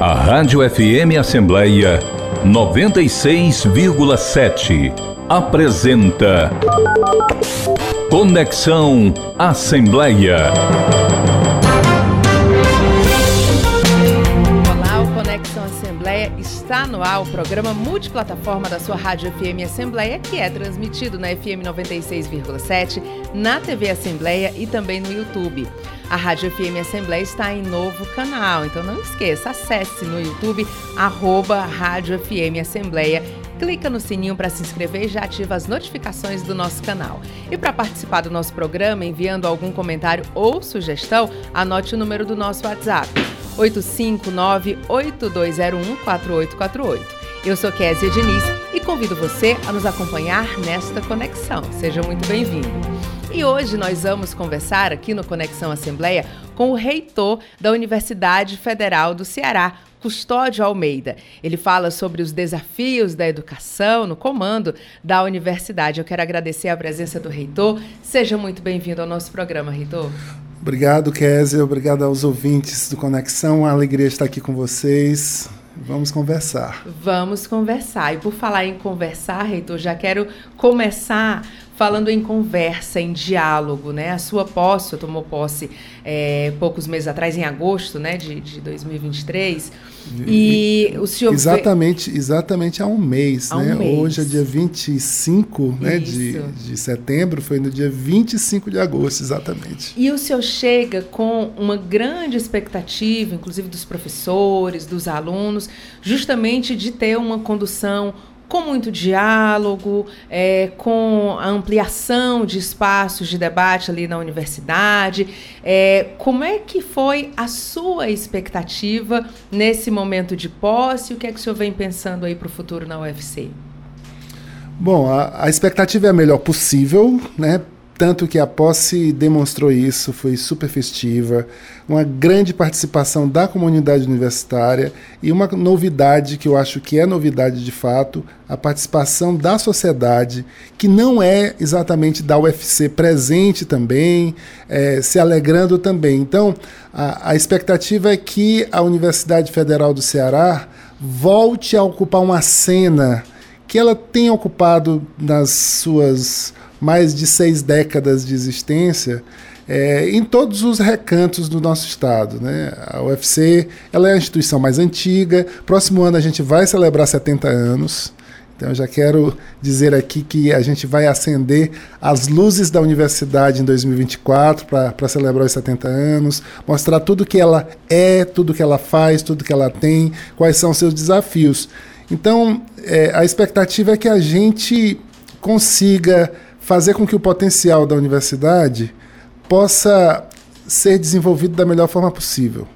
A Rádio FM Assembleia 96,7 apresenta Conexão Assembleia. Está no ar, o programa multiplataforma da sua Rádio FM Assembleia, que é transmitido na FM 96,7, na TV Assembleia e também no YouTube. A Rádio FM Assembleia está em novo canal, então não esqueça, acesse no YouTube, arroba Rádio FM Assembleia clica no sininho para se inscrever e já ativa as notificações do nosso canal. E para participar do nosso programa, enviando algum comentário ou sugestão, anote o número do nosso WhatsApp: 859-8201-4848. Eu sou Késia Diniz e convido você a nos acompanhar nesta conexão. Seja muito bem-vindo. E hoje nós vamos conversar aqui no Conexão Assembleia com o reitor da Universidade Federal do Ceará, Custódio Almeida. Ele fala sobre os desafios da educação no comando da universidade. Eu quero agradecer a presença do reitor. Seja muito bem-vindo ao nosso programa, reitor. Obrigado, Kézia. Obrigado aos ouvintes do Conexão. A alegria estar aqui com vocês. Vamos conversar. Vamos conversar. E por falar em conversar, reitor, já quero começar falando em conversa, em diálogo, né? A sua posse, tomou posse é, poucos meses atrás, em agosto, né, de, de 2023. E, e o senhor exatamente, exatamente há um mês, há né? Um mês. Hoje é dia 25, né, de, de setembro, foi no dia 25 de agosto, exatamente. E o senhor chega com uma grande expectativa, inclusive dos professores, dos alunos, justamente de ter uma condução com muito diálogo, é, com a ampliação de espaços de debate ali na universidade. É, como é que foi a sua expectativa nesse momento de posse? O que é que o senhor vem pensando aí para o futuro na UFC? Bom, a, a expectativa é a melhor possível, né? Tanto que a posse demonstrou isso, foi super festiva, uma grande participação da comunidade universitária e uma novidade que eu acho que é novidade de fato, a participação da sociedade, que não é exatamente da UFC presente também, é, se alegrando também. Então, a, a expectativa é que a Universidade Federal do Ceará volte a ocupar uma cena que ela tem ocupado nas suas mais de seis décadas de existência é, em todos os recantos do nosso estado. Né? A UFC ela é a instituição mais antiga. Próximo ano a gente vai celebrar 70 anos. Então, eu já quero dizer aqui que a gente vai acender as luzes da universidade em 2024 para celebrar os 70 anos, mostrar tudo que ela é, tudo que ela faz, tudo que ela tem, quais são seus desafios. Então, é, a expectativa é que a gente consiga fazer com que o potencial da universidade possa ser desenvolvido da melhor forma possível.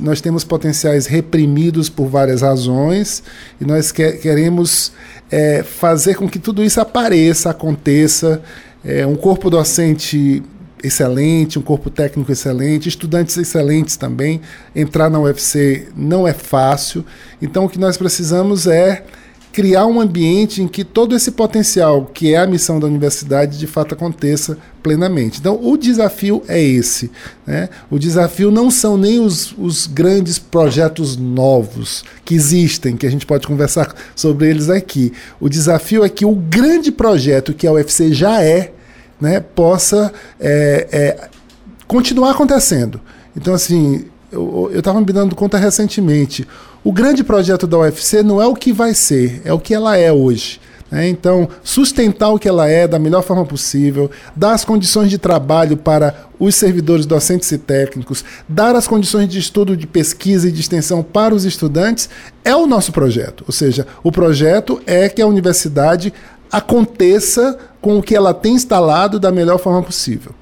nós temos potenciais reprimidos por várias razões e nós que, queremos é, fazer com que tudo isso apareça, aconteça. É, um corpo docente excelente, um corpo técnico excelente, estudantes excelentes também. Entrar na UFC não é fácil. Então, o que nós precisamos é criar um ambiente em que todo esse potencial, que é a missão da universidade, de fato aconteça plenamente. Então, o desafio é esse. Né? O desafio não são nem os, os grandes projetos novos que existem, que a gente pode conversar sobre eles aqui. O desafio é que o grande projeto que a UFC já é, né, possa é, é, continuar acontecendo. Então, assim, eu estava me dando conta recentemente. O grande projeto da UFC não é o que vai ser, é o que ela é hoje. Né? Então, sustentar o que ela é da melhor forma possível, dar as condições de trabalho para os servidores docentes e técnicos, dar as condições de estudo, de pesquisa e de extensão para os estudantes, é o nosso projeto. Ou seja, o projeto é que a universidade aconteça com o que ela tem instalado da melhor forma possível.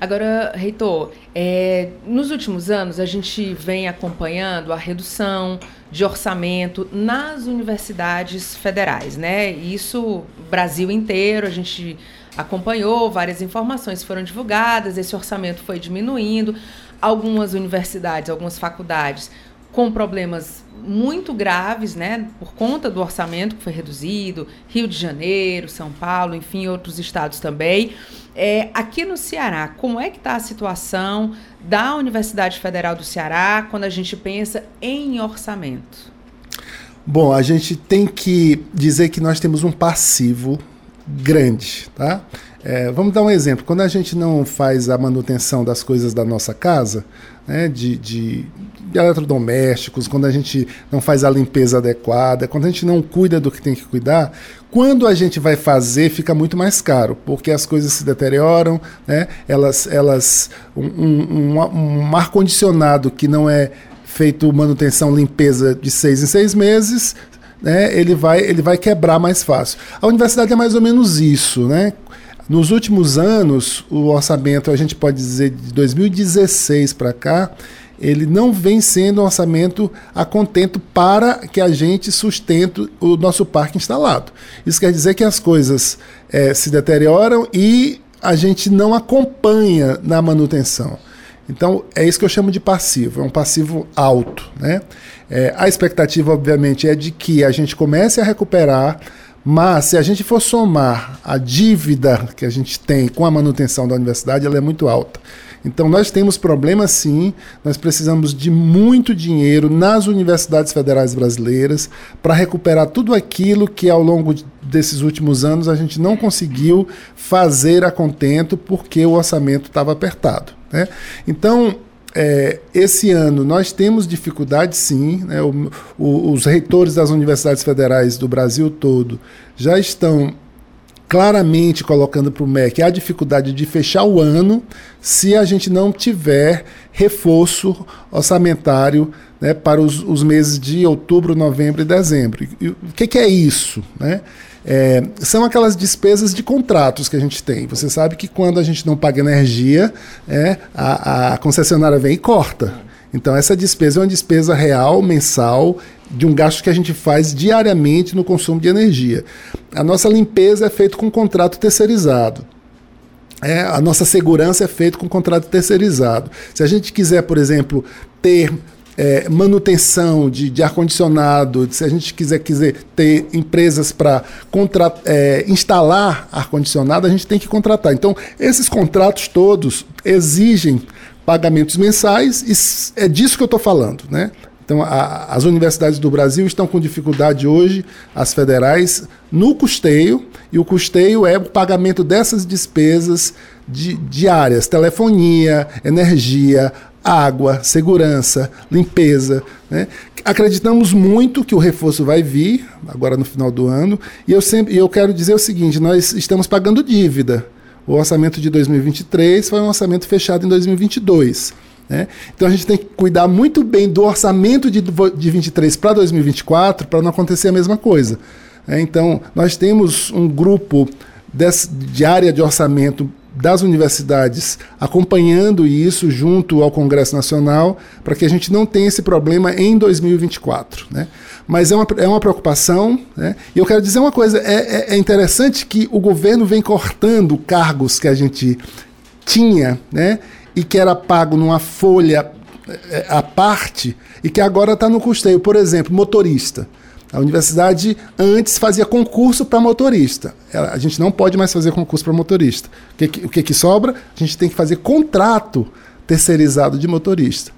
Agora, reitor, é, nos últimos anos a gente vem acompanhando a redução de orçamento nas universidades federais, né? Isso Brasil inteiro, a gente acompanhou, várias informações foram divulgadas, esse orçamento foi diminuindo. Algumas universidades, algumas faculdades com problemas muito graves, né, por conta do orçamento que foi reduzido, Rio de Janeiro, São Paulo, enfim, outros estados também. É, aqui no Ceará, como é que está a situação da Universidade Federal do Ceará quando a gente pensa em orçamento? Bom, a gente tem que dizer que nós temos um passivo grande, tá? É, vamos dar um exemplo. Quando a gente não faz a manutenção das coisas da nossa casa, né, de, de, eletrodomésticos, quando a gente não faz a limpeza adequada, quando a gente não cuida do que tem que cuidar, quando a gente vai fazer, fica muito mais caro, porque as coisas se deterioram, né, elas, elas um, um, um, um ar-condicionado que não é feito manutenção, limpeza de seis em seis meses, né, ele, vai, ele vai quebrar mais fácil. A universidade é mais ou menos isso, né? Nos últimos anos, o orçamento, a gente pode dizer, de 2016 para cá, ele não vem sendo um orçamento a contento para que a gente sustente o nosso parque instalado. Isso quer dizer que as coisas é, se deterioram e a gente não acompanha na manutenção. Então, é isso que eu chamo de passivo, é um passivo alto. Né? É, a expectativa, obviamente, é de que a gente comece a recuperar, mas se a gente for somar a dívida que a gente tem com a manutenção da universidade, ela é muito alta. Então, nós temos problemas sim, nós precisamos de muito dinheiro nas universidades federais brasileiras para recuperar tudo aquilo que ao longo desses últimos anos a gente não conseguiu fazer a contento porque o orçamento estava apertado. Né? Então, é, esse ano nós temos dificuldade sim, né? o, o, os reitores das universidades federais do Brasil todo já estão claramente colocando para o MEC a dificuldade de fechar o ano se a gente não tiver reforço orçamentário né, para os, os, meses de outubro, novembro e dezembro. E, o que, que é isso? Né? É, são aquelas despesas de contratos que a gente tem. Você sabe que quando a gente não paga energia, é, a, a concessionária vem e corta. Então, essa despesa é uma despesa real, mensal, de um gasto que a gente faz diariamente no consumo de energia. A nossa limpeza é feita com contrato terceirizado. É, a nossa segurança é feita com contrato terceirizado. Se a gente quiser, por exemplo, ter é, manutenção de, de ar-condicionado, se a gente quiser, quiser ter empresas para é, instalar ar-condicionado, a gente tem que contratar. Então, esses contratos todos exigem pagamentos mensais e é disso que eu estou falando. Né? Então, a, as universidades do Brasil estão com dificuldade hoje, as federais, no custeio, e o custeio é o pagamento dessas despesas di, diárias: telefonia, energia, água, segurança, limpeza. Né? Acreditamos muito que o reforço vai vir agora no final do ano e eu sempre eu quero dizer o seguinte: nós estamos pagando dívida. O orçamento de 2023 foi um orçamento fechado em 2022. Né? Então a gente tem que cuidar muito bem do orçamento de, de 23 para 2024 para não acontecer a mesma coisa. Né? Então nós temos um grupo de área de orçamento das universidades acompanhando isso junto ao Congresso Nacional para que a gente não tenha esse problema em 2024. Né? Mas é uma, é uma preocupação. Né? E eu quero dizer uma coisa: é, é, é interessante que o governo vem cortando cargos que a gente tinha né? e que era pago numa folha é, à parte e que agora está no custeio. Por exemplo, motorista. A universidade antes fazia concurso para motorista. A gente não pode mais fazer concurso para motorista. O, que, o que, que sobra? A gente tem que fazer contrato terceirizado de motorista.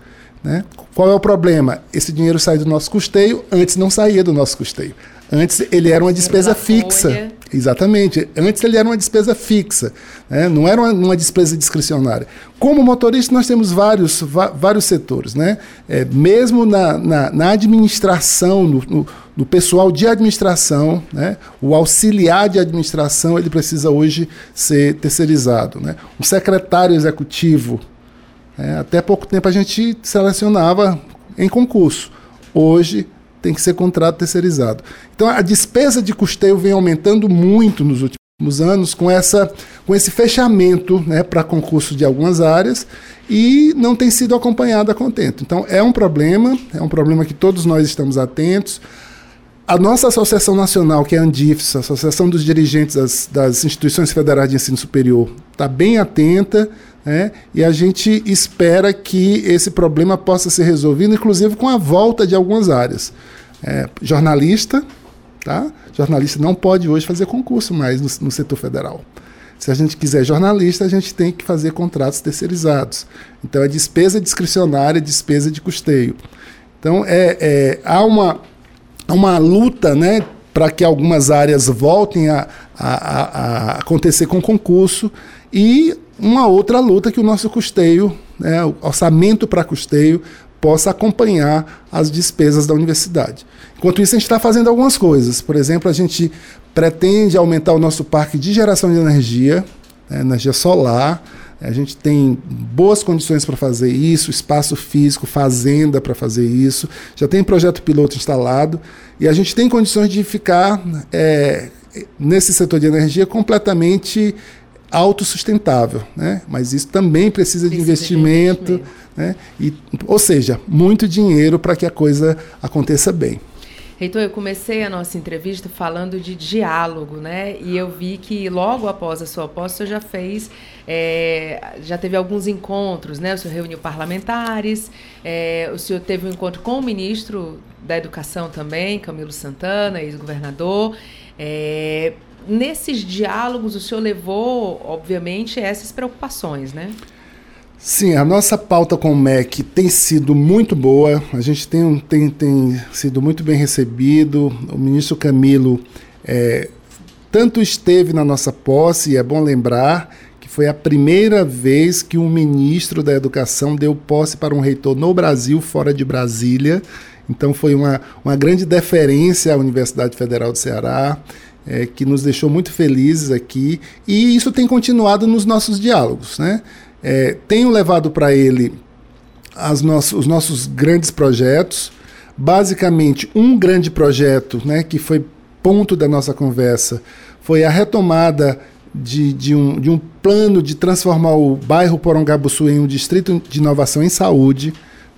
Né? Qual é o problema? Esse dinheiro sai do nosso custeio, antes não saía do nosso custeio. Antes ele era uma despesa fixa. Folha. Exatamente. Antes ele era uma despesa fixa, né? não era uma, uma, despesa discricionária. Como motorista, nós temos vários, vários setores. Né? É, mesmo na, na, na administração, no, no, no, pessoal de administração, né? o auxiliar de administração ele precisa hoje ser terceirizado. Né? O secretário executivo, né? até pouco tempo a gente selecionava em concurso. Hoje tem que ser contrato terceirizado. Então a despesa de custeio vem aumentando muito nos últimos anos com, essa, com esse fechamento né, para concurso de algumas áreas e não tem sido acompanhada a contento. Então é um problema, é um problema que todos nós estamos atentos. A nossa Associação Nacional, que é a Andifes, a Associação dos Dirigentes das, das Instituições Federais de Ensino Superior, está bem atenta né? e a gente espera que esse problema possa ser resolvido, inclusive com a volta de algumas áreas. É, jornalista, tá? jornalista não pode hoje fazer concurso mais no, no setor federal. Se a gente quiser jornalista, a gente tem que fazer contratos terceirizados. Então, é despesa discricionária, despesa de custeio. Então, é, é há uma, uma luta né, para que algumas áreas voltem a, a, a, a, acontecer com concurso e uma outra luta que o nosso custeio, né, o orçamento para custeio, possa acompanhar as despesas da universidade. Enquanto isso, a gente está fazendo algumas coisas. Por exemplo, a gente pretende aumentar o nosso parque de geração de energia, né, energia solar. A gente tem boas condições para fazer isso, espaço físico, fazenda para fazer isso. Já tem projeto piloto instalado e a gente tem condições de ficar é, nesse setor de energia completamente autossustentável, né? Mas isso também precisa, precisa de investimento, de investimento. Né? E, ou seja, muito dinheiro para que a coisa aconteça bem. Reitor, eu comecei a nossa entrevista falando de diálogo, né? E eu vi que logo após a sua posse, o senhor já fez, é, já teve alguns encontros, né? O senhor reuniu parlamentares, é, o senhor teve um encontro com o ministro da Educação também, Camilo Santana, ex-governador. É, nesses diálogos, o senhor levou, obviamente, essas preocupações, né? Sim, a nossa pauta com o MEC tem sido muito boa, a gente tem, tem, tem sido muito bem recebido. O ministro Camilo é, tanto esteve na nossa posse, e é bom lembrar que foi a primeira vez que um ministro da Educação deu posse para um reitor no Brasil, fora de Brasília. Então foi uma, uma grande deferência à Universidade Federal do Ceará. É, que nos deixou muito felizes aqui, e isso tem continuado nos nossos diálogos. Né? É, tenho levado para ele os nossos grandes projetos. Basicamente, um grande projeto né, que foi ponto da nossa conversa foi a retomada de, de, um, de um plano de transformar o bairro Porongabuçu em um distrito de inovação em saúde.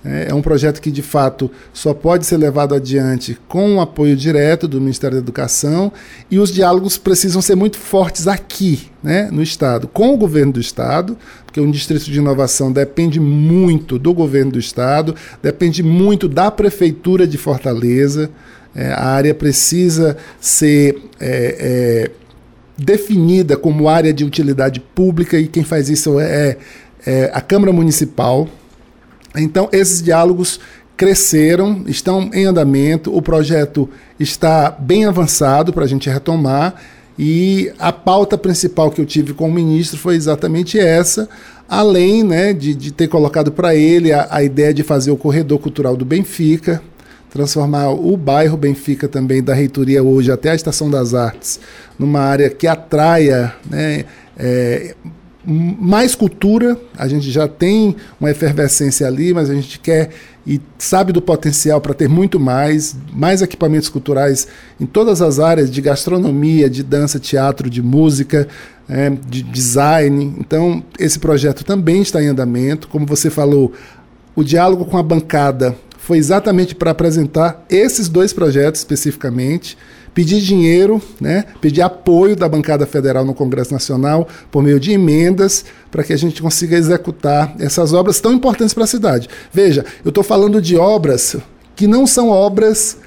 É, é um projeto que, de fato, só pode ser levado adiante com o apoio direto do Ministério da Educação e os diálogos precisam ser muito fortes aqui, né, no Estado, com o governo do Estado, porque um distrito de inovação depende muito do governo do Estado, depende muito da Prefeitura de Fortaleza. É, a área precisa ser. É, é, definida como área de utilidade pública e quem faz isso é, é a Câmara Municipal, então, esses diálogos cresceram, estão em andamento, o projeto está bem avançado para a gente retomar. E a pauta principal que eu tive com o ministro foi exatamente essa, além né, de, de ter colocado para ele a, a, ideia de fazer o corredor cultural do Benfica, transformar o bairro Benfica também da reitoria hoje até a Estação das Artes numa área que atraia né, é, mais cultura, a gente já tem uma efervescência ali, mas a gente quer e sabe do potencial para ter muito mais, mais equipamentos culturais em todas as áreas de gastronomia, de dança, teatro, de música, é, de design. Então, esse projeto também está em andamento. Como você falou, o diálogo com a bancada foi exatamente para apresentar esses dois projetos especificamente pedir dinheiro, né, pedir apoio da bancada federal no Congresso Nacional por meio de emendas para que a gente consiga executar essas obras tão importantes para a cidade. Veja, eu estou falando de obras que não são obras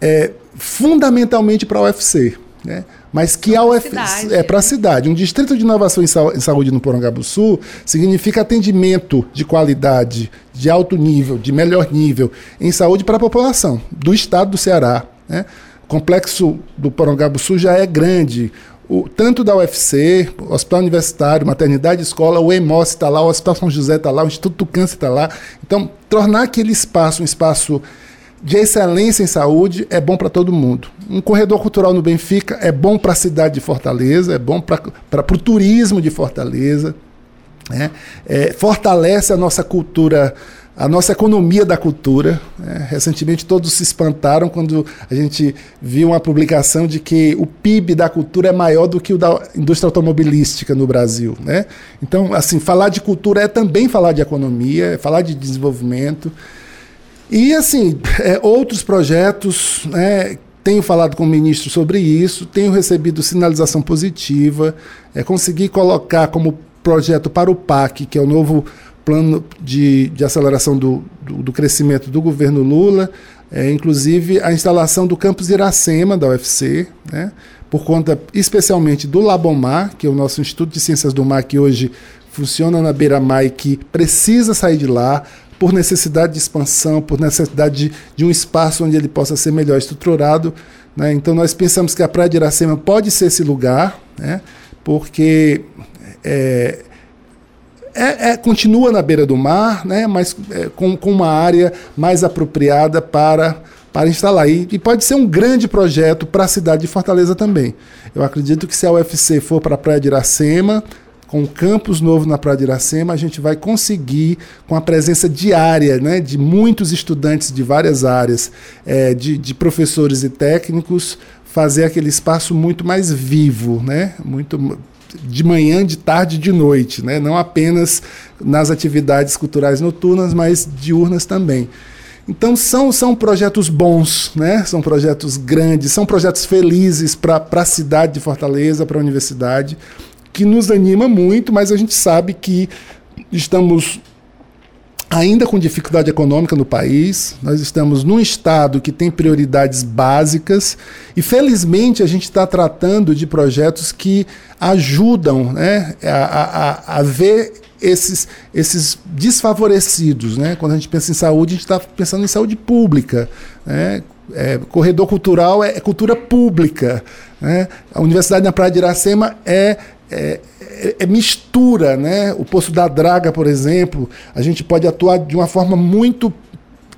é, fundamentalmente para a UFC, né? mas que a UFC é para a cidade. Um distrito de inovação em saúde no Porangabuçu significa atendimento de qualidade, de alto nível, de melhor nível em saúde para a população do estado do Ceará. Né? Complexo do Porongabuçu já é grande. O, tanto da UFC, Hospital Universitário, Maternidade Escola, o EMOS está lá, o Hospital São José está lá, o Instituto do Câncer está lá. Então, tornar aquele espaço um espaço de excelência em saúde é bom para todo mundo. Um corredor cultural no Benfica é bom para a cidade de Fortaleza, é bom para o turismo de Fortaleza, né? é, fortalece a nossa cultura a nossa economia da cultura. Né? Recentemente todos se espantaram quando a gente viu uma publicação de que o PIB da cultura é maior do que o da indústria automobilística no Brasil. Né? Então, assim, falar de cultura é também falar de economia, é falar de desenvolvimento. E, assim, é, outros projetos, né, tenho falado com o ministro sobre isso, tenho recebido sinalização positiva, é, consegui colocar como projeto para o PAC, que é o novo plano de, de aceleração do, do, do crescimento do governo Lula, é, inclusive a instalação do campus Iracema, da UFC, né, por conta especialmente do Labomar, que é o nosso Instituto de Ciências do Mar, que hoje funciona na beira-mar e que precisa sair de lá por necessidade de expansão, por necessidade de, de um espaço onde ele possa ser melhor estruturado. Né? Então nós pensamos que a Praia de Iracema pode ser esse lugar, né? porque é, é, é, continua na beira do mar, né, mas é, com, com uma área mais apropriada para, para instalar. E, e pode ser um grande projeto para a cidade de Fortaleza também. Eu acredito que se a UFC for para a Praia de Iracema, com um campus novo na Praia de Iracema, a gente vai conseguir, com a presença diária né, de muitos estudantes de várias áreas, é, de, de professores e técnicos, fazer aquele espaço muito mais vivo, né? Muito de manhã, de tarde, de noite, né? não apenas nas atividades culturais noturnas, mas diurnas também. Então são, são projetos bons, né? são projetos grandes, são projetos felizes para a cidade de Fortaleza, para a universidade, que nos anima muito, mas a gente sabe que estamos ainda com dificuldade econômica no país, nós estamos num estado que tem prioridades básicas e, felizmente, a gente está tratando de projetos que ajudam né, a, a, a ver esses, esses desfavorecidos. Né? Quando a gente pensa em saúde, a gente está pensando em saúde pública. Né? É, corredor cultural é, é cultura pública. Né? A Universidade na Praia de Iracema é, é é, é, mistura, né? O Poço da Draga, por exemplo, a gente pode atuar de uma forma muito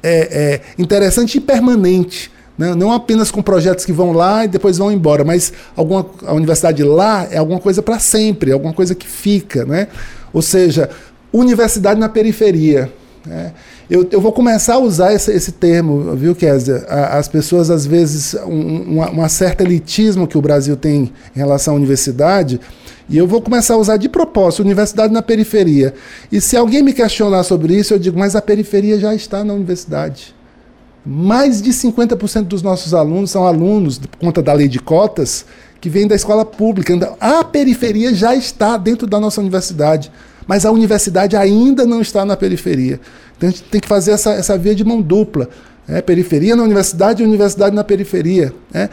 é, é, interessante e permanente. Né? Não apenas com projetos que vão lá e depois vão embora, mas alguma, a universidade lá é alguma coisa para sempre, alguma coisa que fica. Né? Ou seja, universidade na periferia. Né? Eu, eu, vou começar a usar esse, esse termo, viu, Kézia? As pessoas, às vezes, um, uma, uma certa elitismo que o Brasil tem em relação à universidade, e eu vou começar a usar de propósito universidade na periferia. E se alguém me questionar sobre isso, eu digo, mas a periferia já está na universidade. Mais de 50% dos nossos alunos são alunos, por conta da lei de cotas, que vêm da escola pública. Então, a periferia já está dentro da nossa universidade. Mas a universidade ainda não está na periferia. Então a gente tem que fazer essa, essa via de mão dupla. É, periferia na universidade e universidade na periferia. É.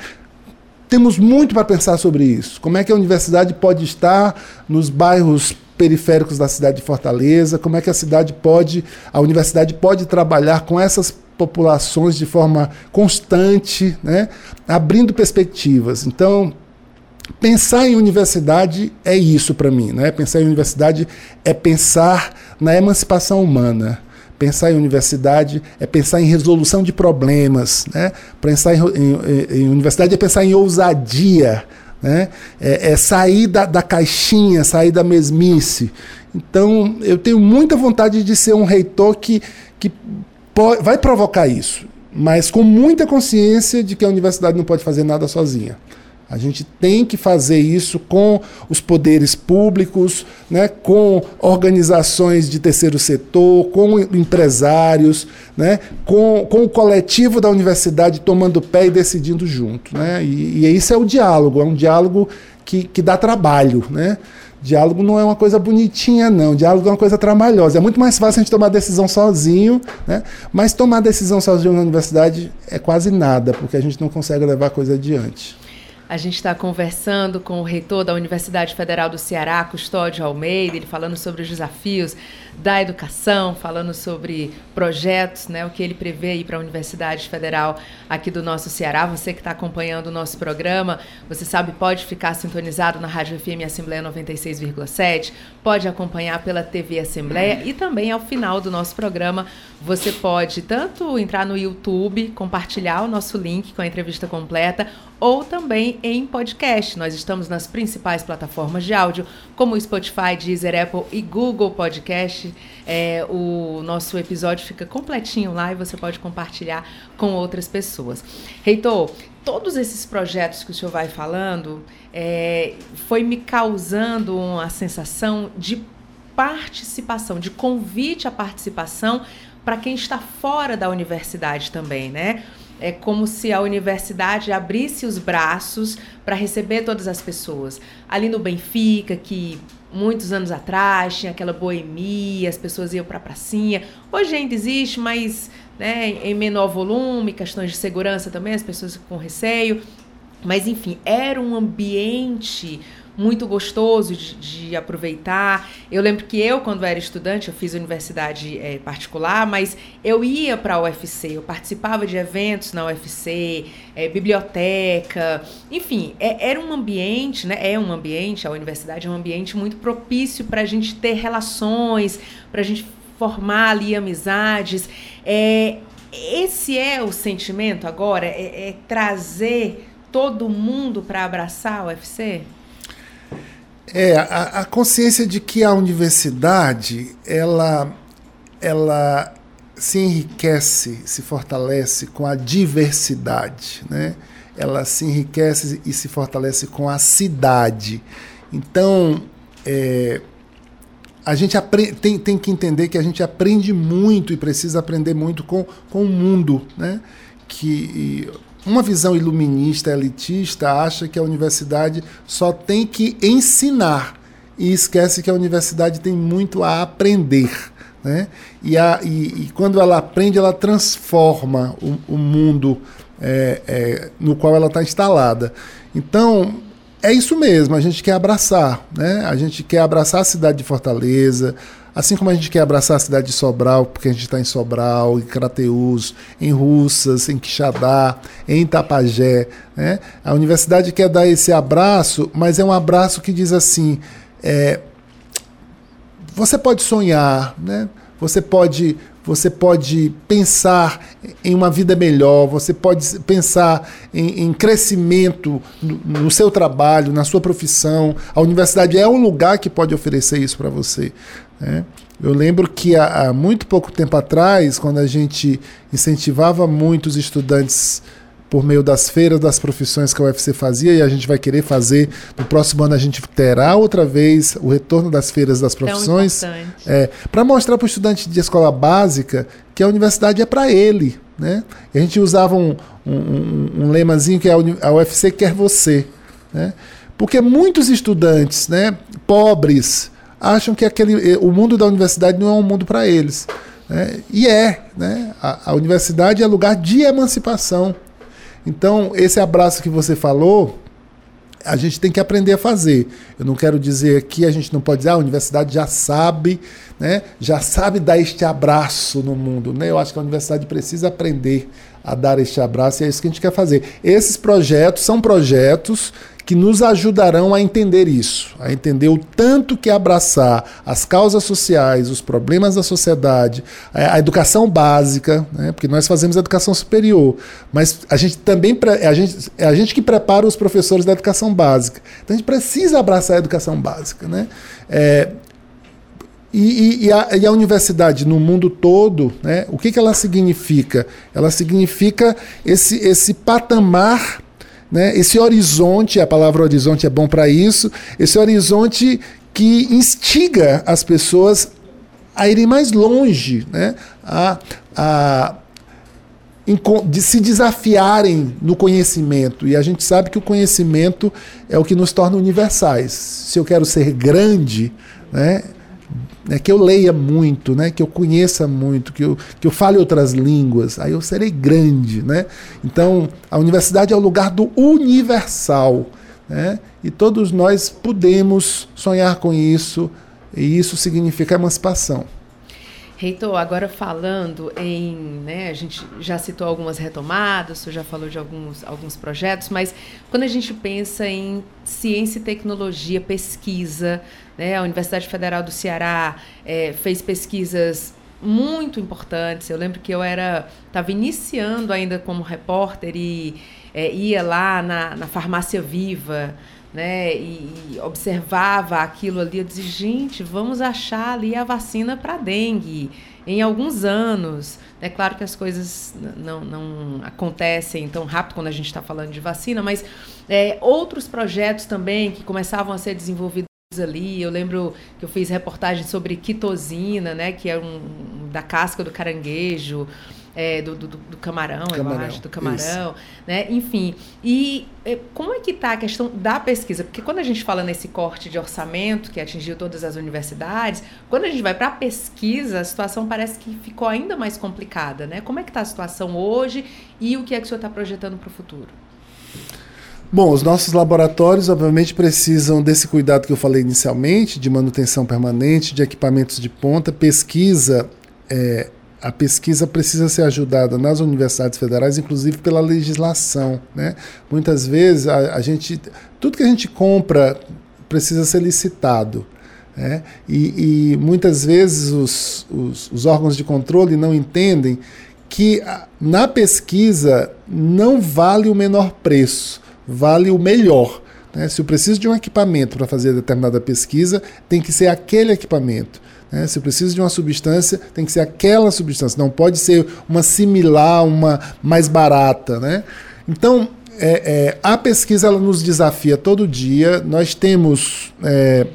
Temos muito para pensar sobre isso. Como é que a universidade pode estar nos bairros periféricos da cidade de Fortaleza? Como é que a cidade pode, a universidade pode trabalhar com essas populações de forma constante, né? abrindo perspectivas. Então, pensar em universidade é isso para mim, né? Pensar em universidade é pensar na emancipação humana. Pensar em universidade é pensar em resolução de problemas. Né? Pensar em, em, em universidade é pensar em ousadia. Né? É, é sair da, da, caixinha, sair da mesmice. Então, eu tenho muita vontade de ser um reitor que, que vai provocar isso, mas com muita consciência de que a universidade não pode fazer nada sozinha. A gente tem que fazer isso com os poderes públicos, né, com organizações de terceiro setor, com empresários, né, com, com o coletivo da universidade tomando pé e decidindo junto. Né? E, e isso é o diálogo, é um diálogo que, que dá trabalho. Né? Diálogo não é uma coisa bonitinha, não. Diálogo é uma coisa trabalhosa. É muito mais fácil a gente tomar decisão sozinho, né? mas tomar decisão sozinho na universidade é quase nada, porque a gente não consegue levar a coisa adiante. A gente está conversando com o reitor da Universidade Federal do Ceará, Custódio Almeida, ele falando sobre os desafios da educação, falando sobre projetos, né, o que ele prevê aí para a Universidade Federal aqui do nosso Ceará. Você que está acompanhando o nosso programa, você sabe, pode ficar sintonizado na Rádio FM Assembleia 96,7, pode acompanhar pela TV Assembleia e também ao final do nosso programa você pode tanto entrar no YouTube, compartilhar o nosso link com a entrevista completa, ou também em podcast. Nós estamos nas principais plataformas de áudio, como Spotify, Deezer, Apple e Google Podcast. É, o nosso episódio fica completinho lá e você pode compartilhar com outras pessoas. Reitor, todos esses projetos que o senhor vai falando é, foi me causando uma sensação de participação, de convite à participação para quem está fora da universidade também, né? É como se a universidade abrisse os braços para receber todas as pessoas. Ali no Benfica, que muitos anos atrás tinha aquela boemia, as pessoas iam para a pracinha. Hoje ainda existe, mas né, em menor volume, questões de segurança também, as pessoas com receio. Mas enfim, era um ambiente muito gostoso de, de, aproveitar. Eu lembro que eu, quando era estudante, eu fiz universidade é, particular, mas eu ia para a UFC, eu participava de eventos na UFC, é, biblioteca, enfim, é, era um ambiente, né? É um ambiente, a universidade é um ambiente muito propício para a gente ter relações, para a gente formar ali amizades. É, esse é o sentimento agora, é, é trazer todo mundo para abraçar o UFC? É, a, a, consciência de que a universidade, ela, ela se enriquece, se fortalece com a diversidade, né? Ela se enriquece e se fortalece com a cidade. Então, é, a gente tem, tem que entender que a gente aprende muito e precisa aprender muito com, com o mundo, né? Que uma visão iluminista, elitista, acha que a universidade só tem que ensinar e esquece que a universidade tem muito a aprender. Né? E, a, e, e quando ela aprende, ela transforma o, o mundo é, é, no qual ela está instalada. Então, é isso mesmo, a gente quer abraçar, né? a gente quer abraçar a cidade de Fortaleza, Assim como a gente quer abraçar a cidade de Sobral, porque a gente está em Sobral, em Crateús, em Russas, em Quixadá, em Itapajé. Né? A universidade quer dar esse abraço, mas é um abraço que diz assim: é, você pode sonhar, né? Você pode você pode pensar em uma vida melhor, você pode pensar em, em crescimento no, no, seu trabalho, na sua profissão. A universidade é um lugar que pode oferecer isso para você. Né? Eu lembro que há, há, muito pouco tempo atrás, quando a gente incentivava muito os estudantes por meio das feiras das profissões que a UFC fazia, e a gente vai querer fazer, no próximo ano a gente terá outra vez o retorno das feiras das profissões, é, para mostrar para o estudante de escola básica que a universidade é para ele. Né? E a gente usava um, um, um, um lemazinho que é a UFC quer você. Né? Porque muitos estudantes né, pobres, acham que aquele, eh, o mundo da universidade não é um mundo para eles. Né? E é. Né? A, a universidade é lugar de emancipação. Então, esse abraço que você falou, a gente tem que aprender a fazer. Eu não quero dizer que a gente não pode dizer, ah, a universidade já sabe, né? já sabe dar este abraço no mundo. Né? Eu acho que a universidade precisa aprender a dar este abraço e é isso que a gente quer fazer. Esses projetos são projetos que nos ajudarão a entender isso, a entender o tanto que abraçar as causas sociais, os problemas da sociedade, a, educação básica, né? porque nós fazemos educação superior, mas a gente também é a gente, é a gente que prepara os professores da educação básica. Então a gente precisa abraçar a educação básica. Né? É, e, e, a, e, a, universidade no mundo todo, né, o que, que ela significa? Ela significa esse, esse patamar né? Esse horizonte, a palavra horizonte é bom para isso, esse horizonte que instiga as pessoas a irem mais longe, né? a, a de se desafiarem no conhecimento. E a gente sabe que o conhecimento é o que nos torna universais. Se eu quero ser grande, né, né, que eu leia muito, né, que eu conheça muito, que eu, que eu fale outras línguas, aí eu serei grande. Né? Então, a universidade é o lugar do universal. Né? E todos nós podemos sonhar com isso, e isso significa emancipação. Reitor, agora falando em, né, a gente já citou algumas retomadas, você já falou de alguns, alguns projetos, mas quando a gente pensa em ciência e tecnologia, pesquisa, né, a Universidade Federal do Ceará é, fez pesquisas muito importantes. Eu lembro que eu era estava iniciando ainda como repórter e é, ia lá na, na farmácia Viva né, e, observava aquilo ali, eu dizia, gente, vamos achar ali a vacina para dengue em alguns anos. É claro que as coisas não, não acontecem tão rápido quando a gente está falando de vacina, mas é, outros projetos também que começavam a ser desenvolvidos ali. Eu lembro que eu fiz reportagem sobre quitosina, né, que é um, da casca do caranguejo. é, do, do, do, camarão, camarão, eu acho, do camarão, né? Enfim, e é, como é que está a questão da pesquisa? Porque quando a gente fala nesse corte de orçamento que atingiu todas as universidades, quando a gente vai para a pesquisa, a situação parece que ficou ainda mais complicada, né? Como é que está a situação hoje e o que é que o senhor está projetando para o futuro? Bom, os nossos laboratórios, obviamente, precisam desse cuidado que eu falei inicialmente, de manutenção permanente, de equipamentos de ponta, pesquisa. É, a pesquisa precisa ser ajudada nas universidades federais, inclusive pela legislação. Né? Muitas vezes a, a gente, tudo que a gente compra precisa ser licitado. Né? E, e, muitas vezes os, os, os órgãos de controle não entendem que na pesquisa não vale o menor preço vale o melhor. Né? Se eu preciso de um equipamento para fazer determinada pesquisa, tem que ser aquele equipamento. Né? Se eu preciso de uma substância, tem que ser aquela substância. Não pode ser uma similar, uma mais barata. Né? Então, é, é, a pesquisa ela nos desafia todo dia. Nós temos é,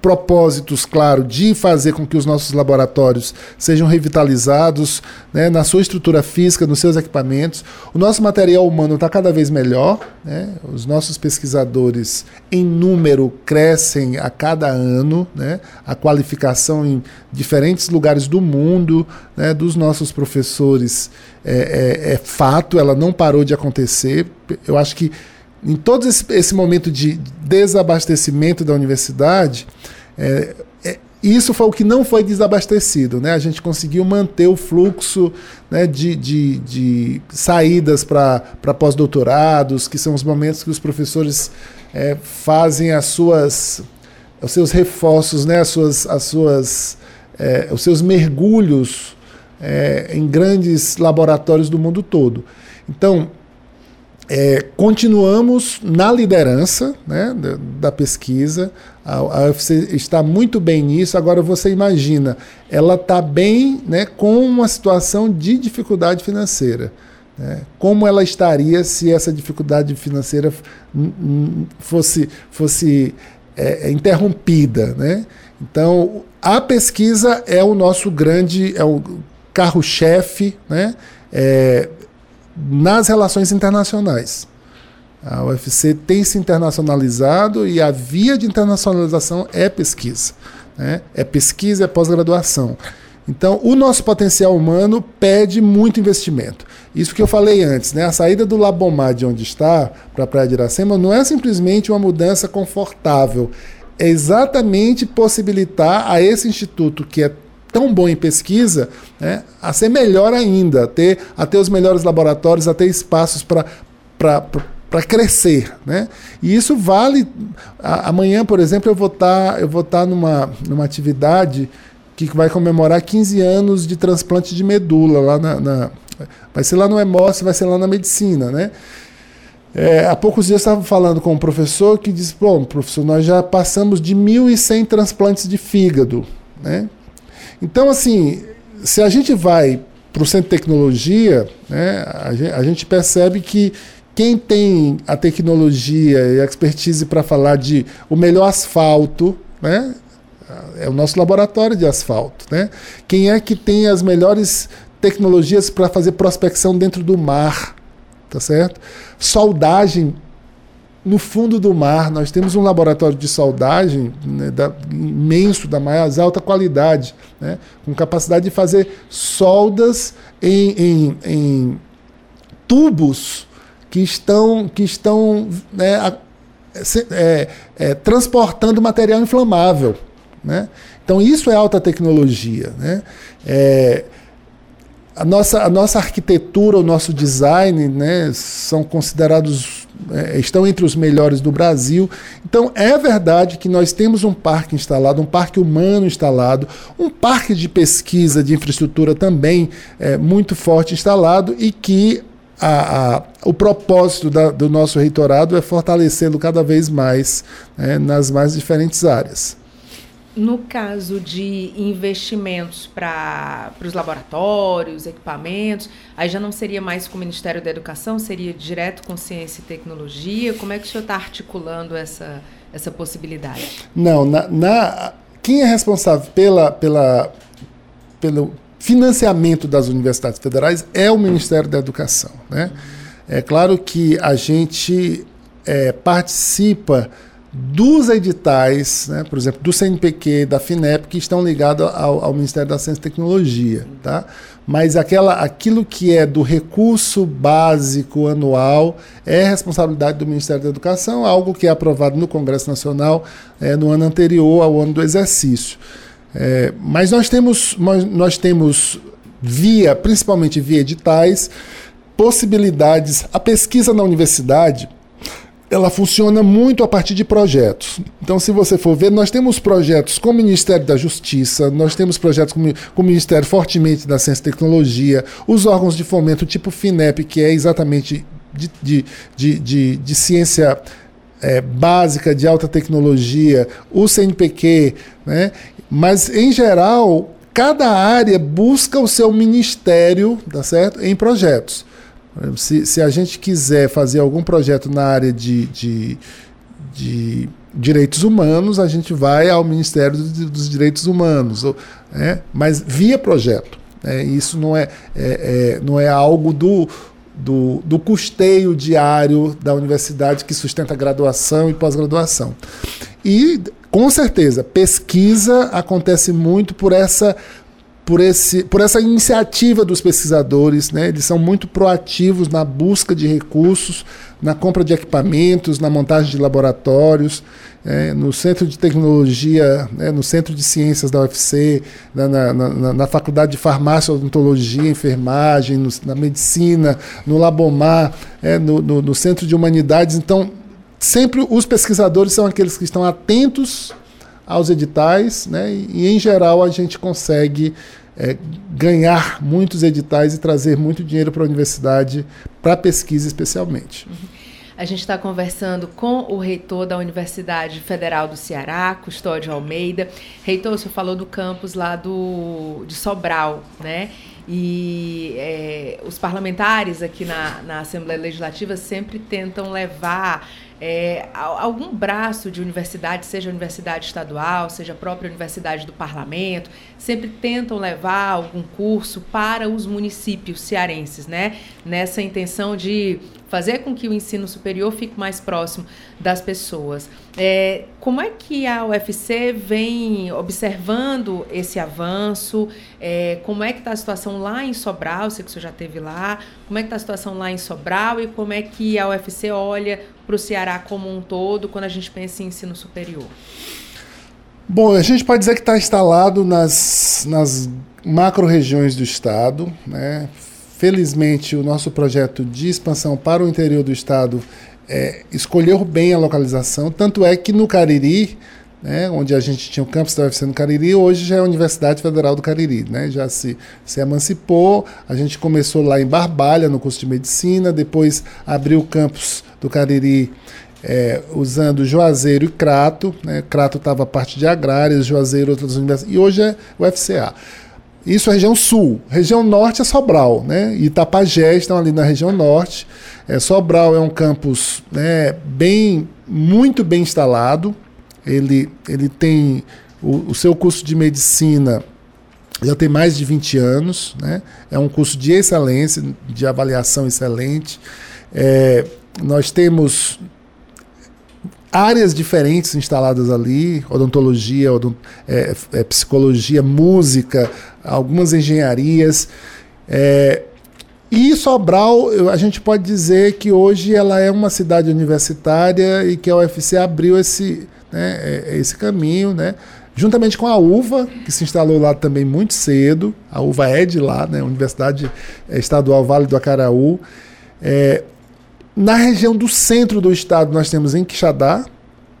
propósitos, claro, de fazer com que os nossos laboratórios sejam revitalizados né, na sua estrutura física, nos seus equipamentos. O nosso material humano está cada vez melhor, né? os nossos pesquisadores, em número, crescem a cada ano, né? a qualificação em diferentes lugares do mundo né, dos nossos professores é, é, é fato, ela não parou de acontecer. Eu acho que em todo esse, esse momento de desabastecimento da universidade, é, é, isso foi o que não foi desabastecido. Né? A gente conseguiu manter o fluxo né, de, de, de saídas para pós-doutorados, que são os momentos que os professores é, fazem as suas, os seus reforços, né, as suas, as suas, é, os seus mergulhos é, em grandes laboratórios do mundo todo. Então, é, continuamos na liderança né, da, da, pesquisa. A, a UFC está muito bem nisso. Agora você imagina, ela está bem né, com uma situação de dificuldade financeira. Né? Como ela estaria se essa dificuldade financeira fosse, fosse é, é, interrompida? Né? Então, a pesquisa é o nosso grande, é o carro-chefe, né? É, nas relações internacionais. A UFC tem se internacionalizado e a via de internacionalização é pesquisa. Né? É pesquisa, é pós-graduação. Então, o nosso potencial humano pede muito investimento. Isso que eu falei antes, né? a saída do Labomar de onde está para a Praia de Iracema não é simplesmente uma mudança confortável, é exatamente possibilitar a esse instituto que é tão bom em pesquisa, né, a ser melhor ainda, a ter, a ter os melhores laboratórios, a ter espaços para crescer. Né? E isso vale. A, amanhã, por exemplo, eu vou estar tá, eu vou tá numa, numa atividade que vai comemorar 15 anos de transplante de medula lá na, na vai ser lá no Hemócio, vai ser lá na medicina, né? É, há poucos dias eu estava falando com um professor que disse: Bom, professor, nós já passamos de 1.100 transplantes de fígado. Né? Então, assim, se a gente vai para o centro de tecnologia, né, a, gente, percebe que quem tem a tecnologia e a expertise para falar de o melhor asfalto, né, é o nosso laboratório de asfalto. Né? Quem é que tem as melhores tecnologias para fazer prospecção dentro do mar, tá certo? Soldagem no fundo do mar, nós temos um laboratório de soldagem né, da, imenso, da mais alta qualidade, né, com capacidade de fazer soldas em, em, em tubos que estão, que estão né, é, é, transportando material inflamável. Né? Então, isso é alta tecnologia. Né? É, a, nossa, a nossa arquitetura, o nosso design né, são considerados é, estão entre os melhores do Brasil. Então é verdade que nós temos um parque instalado, um parque humano instalado, um parque de pesquisa de infraestrutura também é, muito forte instalado e que a, a, o propósito da, do nosso reitorado é fortalecê-lo cada vez mais né, nas mais diferentes áreas. No caso de investimentos para os laboratórios, equipamentos, aí já não seria mais com o Ministério da Educação, seria direto com Ciência e Tecnologia? Como é que o senhor está articulando essa, essa possibilidade? Não, na, na, quem é responsável pela, pela, pelo, financiamento das universidades federais é o Ministério da Educação. Né? É claro que a gente é, participa dos editais, né, por exemplo, do CNPq, da FINEP, que estão ligados ao, ao, Ministério da Ciência e Tecnologia. Tá? Mas aquela, aquilo que é do recurso básico anual é responsabilidade do Ministério da Educação, algo que é aprovado no Congresso Nacional é, no ano anterior ao ano do exercício. É, mas nós temos, nós, nós temos via, principalmente via editais, possibilidades. A pesquisa na universidade ela funciona muito a partir de projetos. Então, se você for ver, nós temos projetos com o Ministério da Justiça, nós temos projetos com, com o Ministério fortemente da Ciência e Tecnologia, os órgãos de fomento tipo FINEP, que é exatamente de, de, de, de, de ciência é, básica, de alta tecnologia, o CNPq, né? mas, em geral, cada área busca o seu ministério, tá certo? Em projetos. Se, se a gente quiser fazer algum projeto na área de, de, de direitos humanos, a gente vai ao Ministério dos Direitos Humanos, né? mas via projeto. Né? Isso não é, é, é, não é algo do, do, do custeio diário da universidade que sustenta graduação e pós-graduação. E, com certeza, pesquisa acontece muito por essa por, esse, por essa iniciativa dos pesquisadores. Né? Eles são muito proativos na busca de recursos, na compra de equipamentos, na montagem de laboratórios. É, no Centro de Tecnologia, né, no Centro de Ciências da UFC, na, na, na, na Faculdade de Farmácia, Odontologia, Enfermagem, no, na Medicina, no Labomar, é, no, no, no Centro de Humanidades. Então, sempre os pesquisadores são aqueles que estão atentos aos editais, né, e, em geral a gente consegue é, ganhar muitos editais e trazer muito dinheiro para a universidade, para pesquisa especialmente. A gente está conversando com o reitor da Universidade Federal do Ceará, Custódio Almeida. Reitor, você falou do campus lá do, de Sobral, né? E é, os parlamentares aqui na, na Assembleia Legislativa sempre tentam levar é, algum braço de universidade, seja universidade estadual, seja a própria universidade do parlamento, sempre tentam levar algum curso para os municípios cearenses, né? Nessa intenção de fazer com que o ensino superior fique mais próximo das pessoas. É, como é que a UFC vem observando esse avanço? É, como é que está a situação lá em Sobral? Eu sei que você já esteve lá. Como é que está a situação lá em Sobral e como é que a UFC olha para o Ceará como um todo quando a gente pensa em ensino superior? Bom, a gente pode dizer que está instalado nas, nas macro-regiões do estado, né? Felizmente, o nosso projeto de expansão para o interior do estado é, escolheu bem a localização, tanto é que no Cariri, né, onde a gente tinha o campus da UFC no Cariri, hoje já é a Universidade Federal do Cariri, né, já se, se emancipou. A gente começou lá em Barbalha, no curso de medicina, depois abriu o campus do Cariri é, usando Juazeiro e Crato. Né, Crato estava a parte de agrárias, Juazeiro outras universidades, e hoje é o FCA. Isso é região sul. Região norte é Sobral, né? Itapajé estão ali na região norte. É, Sobral é um campus né, bem, muito bem instalado. Ele, ele tem o, o seu curso de medicina já tem mais de 20 anos, né? É um curso de excelência, de avaliação excelente. É, nós temos áreas diferentes instaladas ali, odontologia, odont é, é, psicologia, música, algumas engenharias. É, e Sobral, a gente pode dizer que hoje ela é uma cidade universitária e que a UFC abriu esse, né, é, esse caminho, né? juntamente com a UVA, que se instalou lá também muito cedo. A UVA é de lá, né? Universidade Estadual Vale do Acaraú. É, na região do centro do estado, nós temos em Quixadá.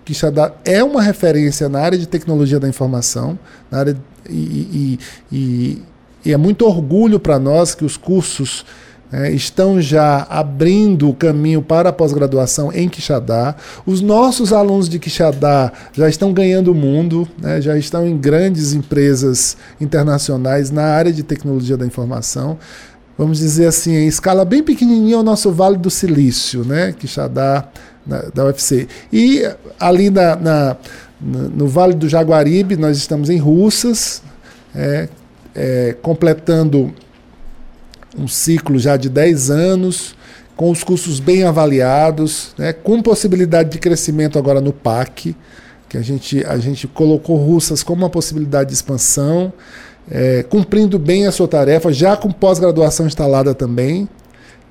Quixadá é uma referência na área de tecnologia da informação, na área e, e, e, e é muito orgulho para nós que os cursos é, estão já abrindo o caminho para a pós-graduação em Quixadá. Os nossos alunos de Quixadá já estão ganhando o mundo, né, já estão em grandes empresas internacionais na área de tecnologia da informação vamos dizer assim, em escala bem pequenininha, o nosso Vale do Silício, né, que já dá na, da UFC. E ali na, na, no Vale do Jaguaribe, nós estamos em Russas, é, é, completando um ciclo já de 10 anos, com os cursos bem avaliados, né, com possibilidade de crescimento agora no PAC, que a gente, a gente colocou Russas como uma possibilidade de expansão, é, cumprindo bem a sua tarefa, já com pós-graduação instalada também,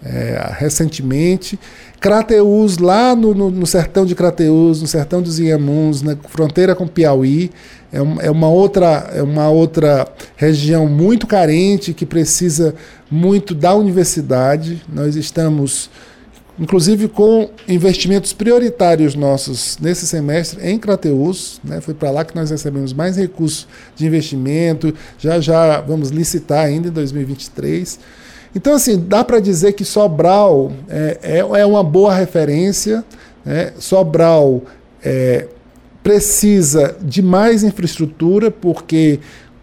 é, recentemente. Crateus, lá no, no, no, sertão de Crateus, no sertão dos Inhamuns, na fronteira com Piauí, é, um, é, uma outra, é uma outra região muito carente que precisa muito da universidade. Nós estamos, inclusive, com investimentos prioritários nossos nesse semestre em Crateus. Né? Foi para lá que nós recebemos mais recursos de investimento. Já já vamos licitar ainda em 2023. Então, assim, dá para dizer que Sobral é, é, é, uma boa referência. Né? Sobral é, precisa de mais infraestrutura, porque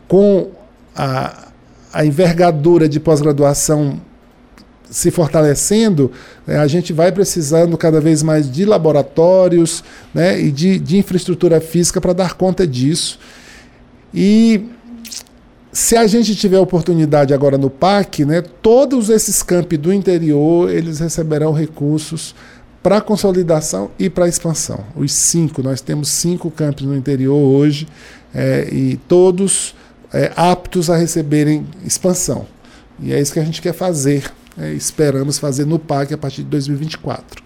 com a, a envergadura de pós-graduação se fortalecendo, né, a gente vai precisando cada vez mais de laboratórios né, e de, de infraestrutura física para dar conta disso. E se a gente tiver oportunidade agora no PAC, né, todos esses campi do interior eles receberão recursos para consolidação e para expansão. Os cinco, nós temos cinco campos no interior hoje é, e todos é, aptos a receberem expansão. E é isso que a gente quer fazer. É, esperamos fazer no PAC a partir de 2024.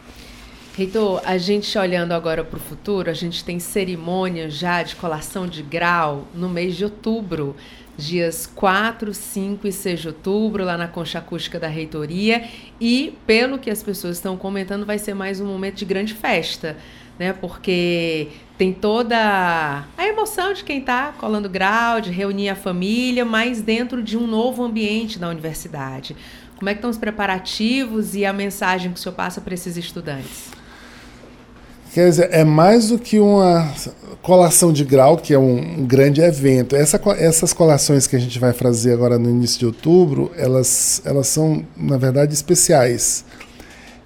Reitor, a gente olhando agora para o futuro, a gente tem cerimônia já de colação de grau no mês de outubro dias 4, 5 e 6 de outubro, lá na Concha Acústica da Reitoria. E, pelo que as pessoas estão comentando, vai ser mais um momento de grande festa, né? Porque tem toda a emoção de quem está colando grau, de reunir a família, mas dentro de um novo ambiente na universidade. Como é que estão os preparativos e a mensagem que o senhor passa para esses estudantes? Quer dizer, é mais do que uma colação de grau, que é um, grande evento. Essa, essas colações que a gente vai fazer agora no início de outubro, elas, elas são, na verdade, especiais.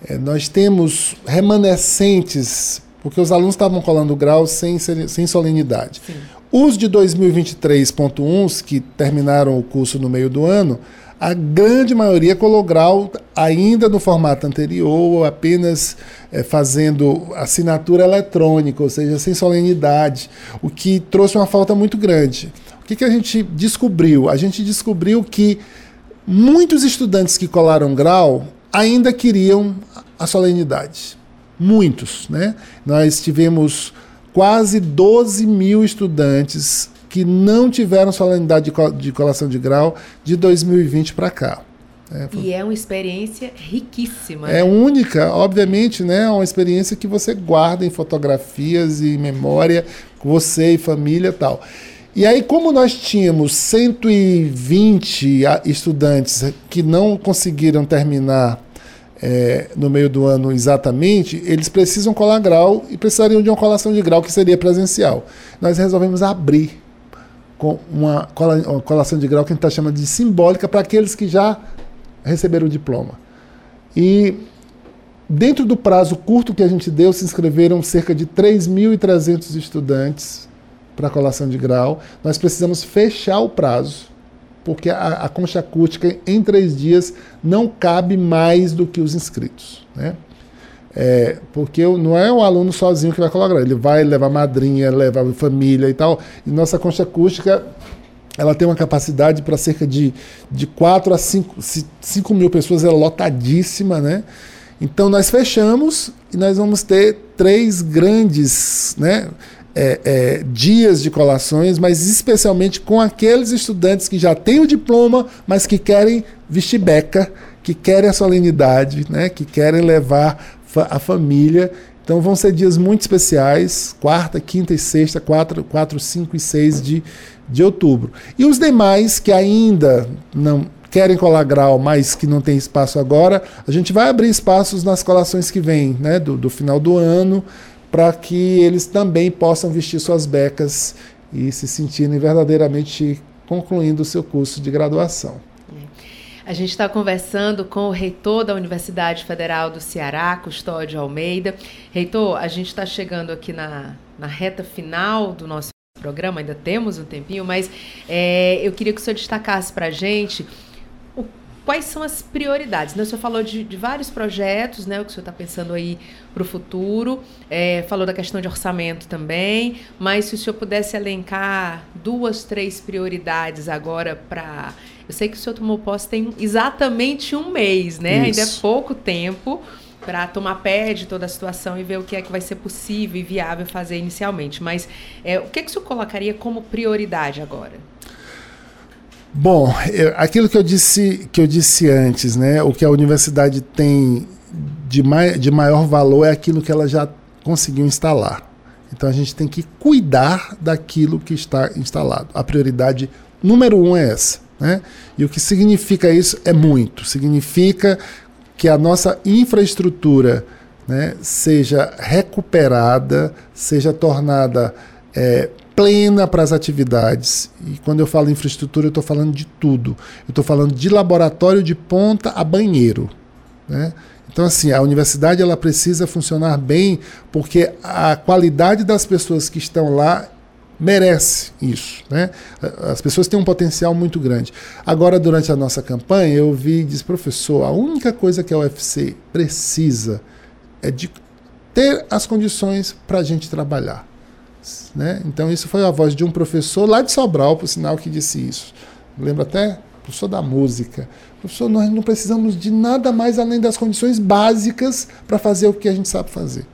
É, nós temos remanescentes, porque os alunos estavam colando grau sem, sem solenidade. Sim. Os de 2023.1, que terminaram o curso no meio do ano, a grande maioria colou grau ainda no formato anterior, apenas é, fazendo assinatura eletrônica, ou seja, sem solenidade, o que trouxe uma falta muito grande. O que, que a gente descobriu? A gente descobriu que muitos estudantes que colaram grau ainda queriam a solenidade. Muitos, né? Nós tivemos quase 12 mil estudantes que não tiveram solenidade de colação de grau de 2020 para cá. É, e é uma experiência riquíssima. É né? única, obviamente, né? É uma experiência que você guarda em fotografias e memória, com você e família e tal. E aí, como nós tínhamos 120 estudantes que não conseguiram terminar é, no meio do ano exatamente, eles precisam colar grau e precisariam de uma colação de grau que seria presencial. Nós resolvemos abrir com uma, colação de grau que a gente está chamando de simbólica para aqueles que já receberam o diploma. E dentro do prazo curto que a gente deu, se inscreveram cerca de 3.300 estudantes para colação de grau. Nós precisamos fechar o prazo, porque a, a concha acústica em três dias não cabe mais do que os inscritos. Né? É, porque não é o aluno sozinho que vai colaborar, ele vai levar madrinha, levar família e tal. E nossa concha acústica ela tem uma capacidade para cerca de, de 4 a 5, 5 mil pessoas, é lotadíssima, né? Então nós fechamos e nós vamos ter três grandes né, é, é, dias de colações, mas especialmente com aqueles estudantes que já têm o diploma, mas que querem vestir beca, que querem a solenidade, né, que querem levar a família. Então vão ser dias muito especiais, quarta, quinta e sexta, 4, 4 5 e 6 de, de outubro. E os demais que ainda não querem colar grau, mas que não tem espaço agora, a gente vai abrir espaços nas colações que vêm, né, do, do final do ano, para que eles também possam vestir suas becas e se sentirem verdadeiramente concluindo o seu curso de graduação. A gente está conversando com o reitor da Universidade Federal do Ceará, Custódio Almeida. Reitor, a gente está chegando aqui na, na reta final do nosso programa, ainda temos um tempinho, mas é, eu queria que o senhor destacasse para a gente o, quais são as prioridades. Né? O senhor falou de, de vários projetos, né, o que o senhor está pensando aí para o futuro, é, falou da questão de orçamento também, mas se o senhor pudesse elencar duas, três prioridades agora para. Eu sei que o senhor tomou posse tem exatamente um mês, né? Isso. Ainda é pouco tempo para tomar pé de toda a situação e ver o que é que vai ser possível e viável fazer inicialmente. Mas é, o que, é que o senhor colocaria como prioridade agora? Bom, eu, aquilo que eu disse que eu disse antes, né? O que a universidade tem de, mai, de maior valor é aquilo que ela já conseguiu instalar. Então a gente tem que cuidar daquilo que está instalado. A prioridade número um é essa. Né? E o que significa isso é muito. Significa que a nossa infraestrutura né, seja recuperada, seja tornada é, plena para as atividades. E quando eu falo infraestrutura, eu estou falando de tudo. Eu estou falando de laboratório de ponta a banheiro. Né? Então, assim, a universidade ela precisa funcionar bem, porque a qualidade das pessoas que estão lá merece isso. Né? As pessoas têm um potencial muito grande. Agora, durante a nossa campanha, eu vi e disse, professor, a única coisa que a UFC precisa é de ter as condições para a gente trabalhar. Né? Então, isso foi a voz de um professor lá de Sobral, por sinal, que disse isso. Lembra até? Professor da música. Professor, nós não precisamos de nada mais além das condições básicas para fazer o que a gente sabe fazer.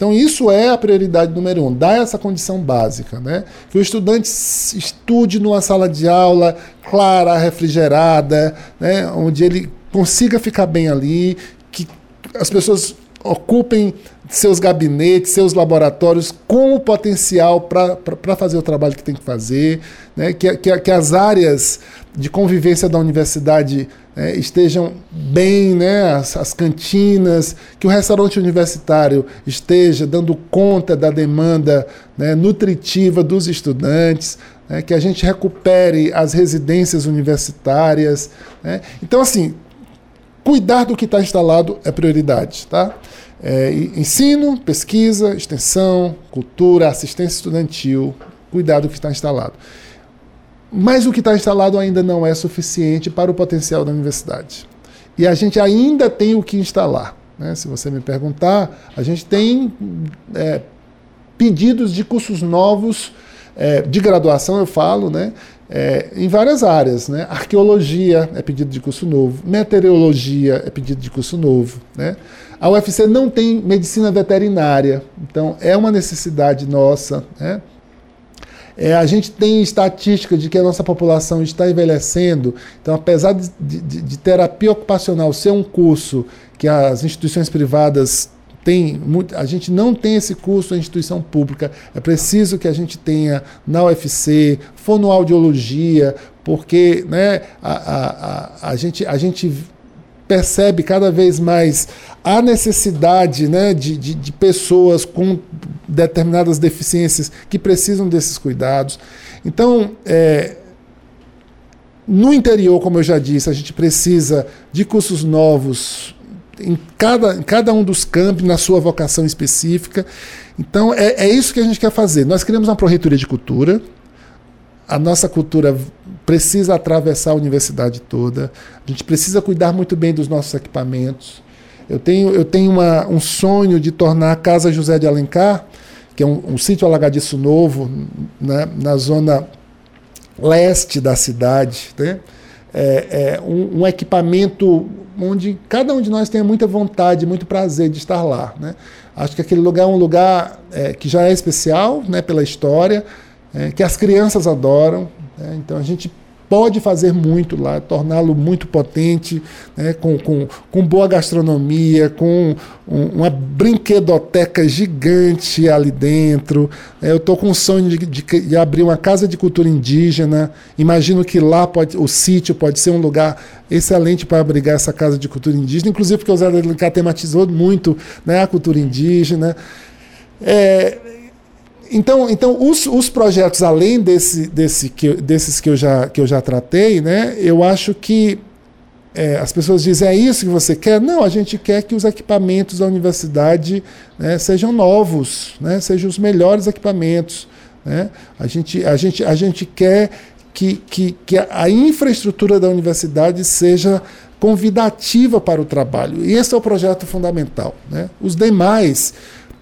Então, isso é a prioridade número um, dar essa condição básica. Né? Que o estudante estude numa sala de aula clara, refrigerada, né? onde ele consiga ficar bem ali, que as pessoas ocupem seus gabinetes, seus laboratórios com o potencial para fazer o trabalho que tem que fazer, né? que, que, que as áreas de convivência da universidade é, estejam bem, né, as, as, cantinas, que o restaurante universitário esteja dando conta da demanda né, nutritiva dos estudantes, né, que a gente recupere as residências universitárias. Né. Então, assim, cuidar do que está instalado é prioridade. Tá? É, ensino, pesquisa, extensão, cultura, assistência estudantil, cuidar do que está instalado. Mas o que está instalado ainda não é suficiente para o potencial da universidade. E a gente ainda tem o que instalar. Né? Se você me perguntar, a gente tem é, pedidos de cursos novos, é, de graduação, eu falo, né? É, em várias áreas. Né? Arqueologia é pedido de curso novo, meteorologia é pedido de curso novo. Né? A UFC não tem medicina veterinária, então é uma necessidade nossa. Né? É, a gente tem estatística de que a nossa população está envelhecendo, então, apesar de, de, de terapia ocupacional ser um curso que as instituições privadas têm, a gente não tem esse curso na instituição pública. É preciso que a gente tenha na UFC, fonoaudiologia, porque né, a, a, a, a, gente, a gente percebe cada vez mais a necessidade né, de, de, de, pessoas com determinadas deficiências que precisam desses cuidados. Então, é, no interior, como eu já disse, a gente precisa de cursos novos em cada, em cada um dos campos, na sua vocação específica. Então, é, é isso que a gente quer fazer. Nós criamos uma Proreitoria de Cultura. A nossa cultura precisa atravessar a universidade toda. A gente precisa cuidar muito bem dos nossos equipamentos. Eu tenho, eu tenho uma, um sonho de tornar a Casa José de Alencar, que é um, um sítio alagadiço novo, né, na zona leste da cidade, né? É, é um, um, equipamento onde cada um de nós tenha muita vontade, muito prazer de estar lá. Né? Acho que aquele lugar é um lugar é, que já é especial né, pela história, é, que as crianças adoram. Né? Então a gente pode fazer muito lá, torná-lo muito potente, né, com, com, com boa gastronomia, com um, uma brinquedoteca gigante ali dentro. É, eu estou com o sonho de, de, de, abrir uma casa de cultura indígena. Imagino que lá pode, o sítio pode ser um lugar excelente para abrigar essa casa de cultura indígena, inclusive porque o Zé Alencar tematizou muito né, a cultura indígena. É, então, então os, os projetos, além desse, desse que, desses que eu, já, que eu já tratei, né, eu acho que é, as pessoas dizem, é isso que você quer? Não, a gente quer que os equipamentos da universidade né, sejam novos, né, sejam os melhores equipamentos. Né? A, gente, a, gente, a gente quer que, que, que a infraestrutura da universidade seja convidativa para o trabalho. E esse é o projeto fundamental. Né? Os demais,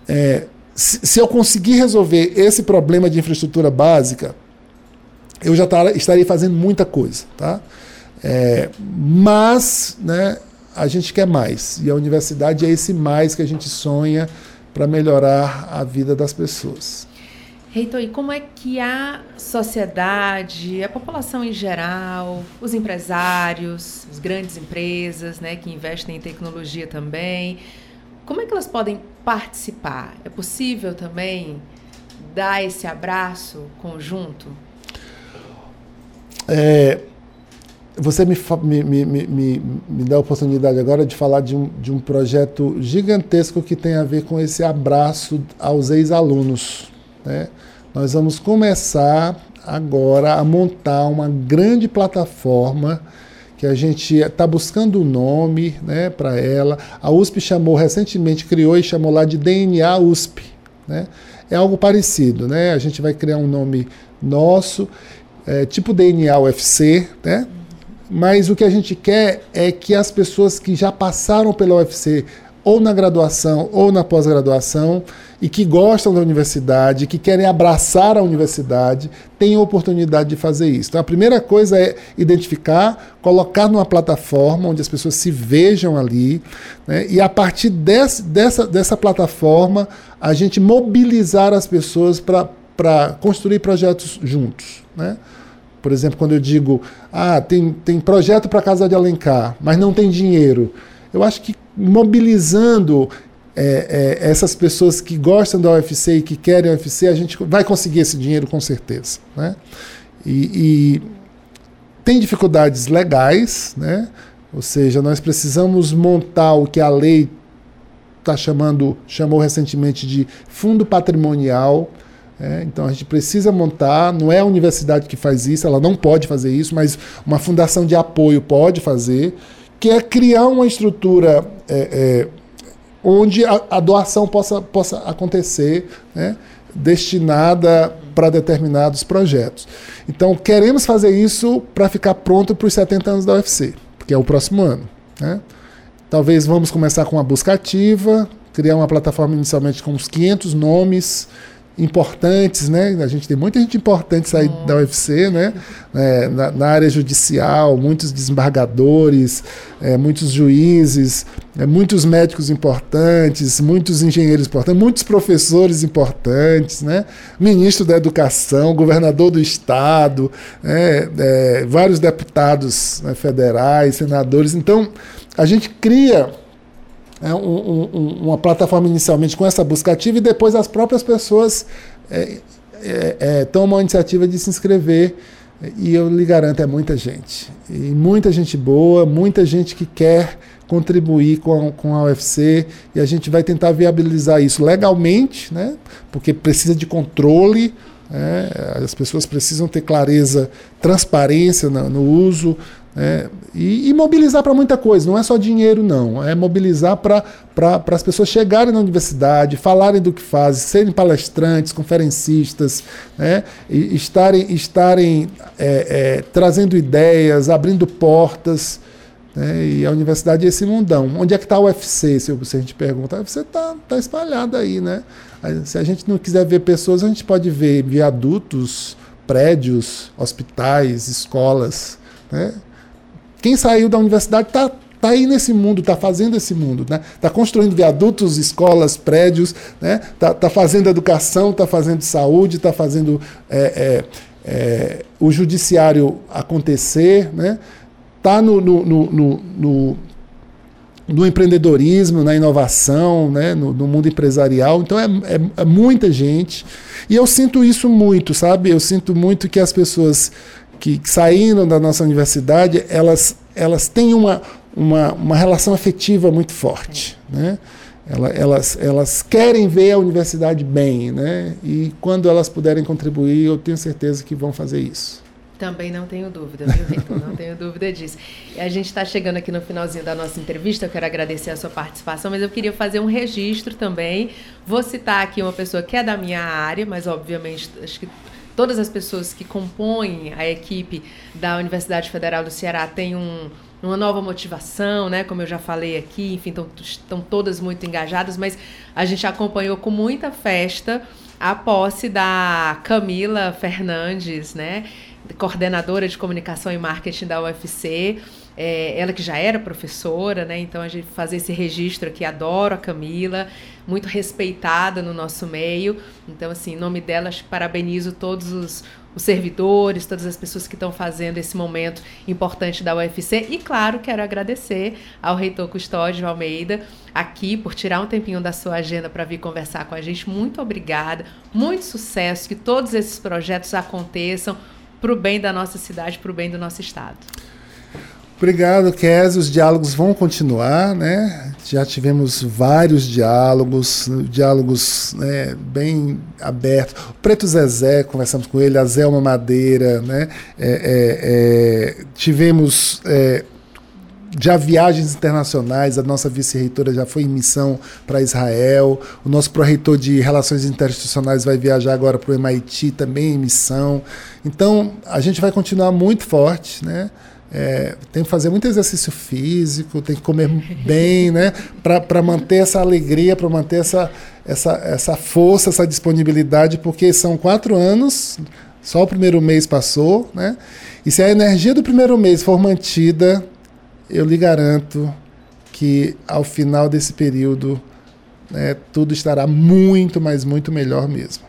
é, se, eu conseguir resolver esse problema de infraestrutura básica, eu já tar, estaria fazendo muita coisa. Tá? É, mas né, a gente quer mais. E a universidade é esse mais que a gente sonha para melhorar a vida das pessoas. Reitor, e como é que a sociedade, a população em geral, os empresários, as grandes empresas né, que investem em tecnologia também, como é que elas podem participar? É possível também dar esse abraço conjunto? É, você me, me, me, me, me dá a oportunidade agora de falar de um, de um projeto gigantesco que tem a ver com esse abraço aos ex-alunos. Né? Nós vamos começar agora a montar uma grande plataforma que a gente está buscando o um nome né, para ela. A USP chamou recentemente, criou e chamou lá de DNA USP. Né? É algo parecido, né? A gente vai criar um nome nosso, é, tipo DNA UFC, né? Mas o que a gente quer é que as pessoas que já passaram pela UFC, ou na graduação ou na pós-graduação, e que gostam da universidade, que querem abraçar a universidade, tenham oportunidade de fazer isso. Então, a primeira coisa é identificar, colocar numa plataforma onde as pessoas se vejam ali, né, e a partir desse, dessa, dessa plataforma, a gente mobilizar as pessoas para construir projetos juntos. Né? Por exemplo, quando eu digo, ah, tem, tem projeto para a Casa de Alencar, mas não tem dinheiro. Eu acho que mobilizando é, é, essas pessoas que gostam da UFC e que querem a UFC, a gente vai conseguir esse dinheiro com certeza. Né? E, e tem dificuldades legais, né? ou seja, nós precisamos montar o que a lei está chamando, chamou recentemente de fundo patrimonial é, então a gente precisa montar, não é a universidade que faz isso, ela não pode fazer isso, mas uma fundação de apoio pode fazer, que é criar uma estrutura é, é, onde a, a, doação possa, possa acontecer, né, destinada para determinados projetos. Então queremos fazer isso para ficar pronto para os 70 anos da UFC, que é o próximo ano. Né? Talvez vamos começar com uma busca ativa, criar uma plataforma inicialmente com uns 500 nomes importantes, né? A gente tem muita gente importante sair da UFC, né? É, na, na, área judicial, muitos desembargadores, é, muitos juízes, é, muitos médicos importantes, muitos engenheiros importantes, muitos professores importantes, né? Ministro da Educação, governador do Estado, né? É, vários deputados né, federais, senadores. Então, a gente cria é, um, um, uma plataforma inicialmente com essa busca ativa e depois as próprias pessoas é, é, é, tomam a iniciativa de se inscrever. E eu lhe garanto, é muita gente. E muita gente boa, muita gente que quer contribuir com a, com a UFC e a gente vai tentar viabilizar isso legalmente, né? porque precisa de controle, né? as pessoas precisam ter clareza, transparência no, no uso é, e, e, mobilizar para muita coisa, não é só dinheiro, não. É mobilizar para as pessoas chegarem na universidade, falarem do que fazem, serem palestrantes, conferencistas, né, e estarem, estarem é, é, trazendo ideias, abrindo portas. Né, e a universidade é esse mundão. Onde é que está o UFC? Se, a gente pergunta, o UFC está tá espalhado aí. Né? Se a gente não quiser ver pessoas, a gente pode ver viadutos, prédios, hospitais, escolas. Né? Quem saiu da universidade está tá aí nesse mundo, está fazendo esse mundo, né? Está construindo viadutos, escolas, prédios, né? Está tá fazendo educação, está fazendo saúde, está fazendo é, é, é, o judiciário acontecer, né? Está no, no, no, no, no empreendedorismo, na inovação, né? no, no mundo empresarial. Então é, é, é muita gente. E eu sinto isso muito, sabe? Eu sinto muito que as pessoas que saíram da nossa universidade, elas, elas têm uma, uma, uma relação afetiva muito forte. Né? Elas, elas querem ver a universidade bem, né? e quando elas puderem contribuir, eu tenho certeza que vão fazer isso. Também não tenho dúvida, viu, Reitor? Não tenho dúvida disso. E a gente está chegando aqui no finalzinho da nossa entrevista, eu quero agradecer a sua participação, mas eu queria fazer um registro também. Vou citar aqui uma pessoa que é da minha área, mas obviamente acho que todas as pessoas que compõem a equipe da Universidade Federal do Ceará têm um, uma nova motivação, né? Como eu já falei aqui, enfim, estão todas muito engajadas, mas a gente acompanhou com muita festa a posse da Camila Fernandes, né? coordenadora de comunicação e marketing da UFC. É, ela que já era professora, né? Então a gente fazer esse registro aqui, adoro a Camila, muito respeitada no nosso meio. Então, assim, em nome dela, parabenizo todos os, os servidores, todas as pessoas que estão fazendo esse momento importante da UFC. E, claro, quero agradecer ao reitor Custódio Almeida aqui por tirar um tempinho da sua agenda para vir conversar com a gente. Muito obrigada, muito sucesso, que todos esses projetos aconteçam para o bem da nossa cidade, para o bem do nosso estado. Obrigado, Kes. Os diálogos vão continuar, né? Já tivemos vários diálogos, diálogos né, bem abertos. O Preto Zezé, conversamos com ele, a Zelma Madeira, né? É, é, é, tivemos é, já viagens internacionais, a nossa vice-reitora já foi em missão para Israel, o nosso pró-reitor de Relações Interinstitucionais vai viajar agora para o MIT também em missão. Então, a gente vai continuar muito forte, né? É, tem que fazer muito exercício físico, tem que comer bem, né? Para manter essa alegria, para manter essa, essa, essa força, essa disponibilidade, porque são quatro anos, só o primeiro mês passou, né? E se a energia do primeiro mês for mantida, eu lhe garanto que ao final desse período né, tudo estará muito, mas muito melhor mesmo.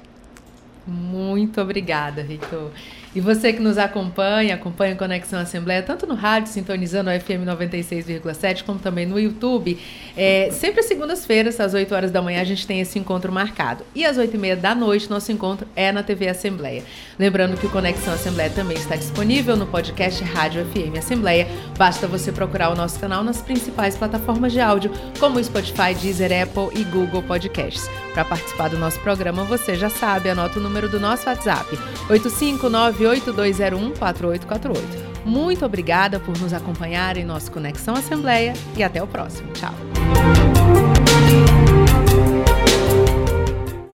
Muito obrigada, Rico. E você que nos acompanha, acompanha Conexão Assembleia, tanto no rádio, sintonizando o FM 96,7, como também no YouTube. É, sempre segundas-feiras, às 8 horas da manhã, a gente tem esse encontro marcado. E às 8 e meia da noite, nosso encontro é na TV Assembleia. Lembrando que o Conexão Assembleia também está disponível no podcast Rádio FM Assembleia. Basta você procurar o nosso canal nas principais plataformas de áudio, como Spotify, Deezer, Apple e Google Podcasts. Para participar do nosso programa, você já sabe, anota o número do nosso WhatsApp, 859 982014848. Muito obrigada por nos acompanhar em nosso Conexão Assembleia e até o próximo. Tchau.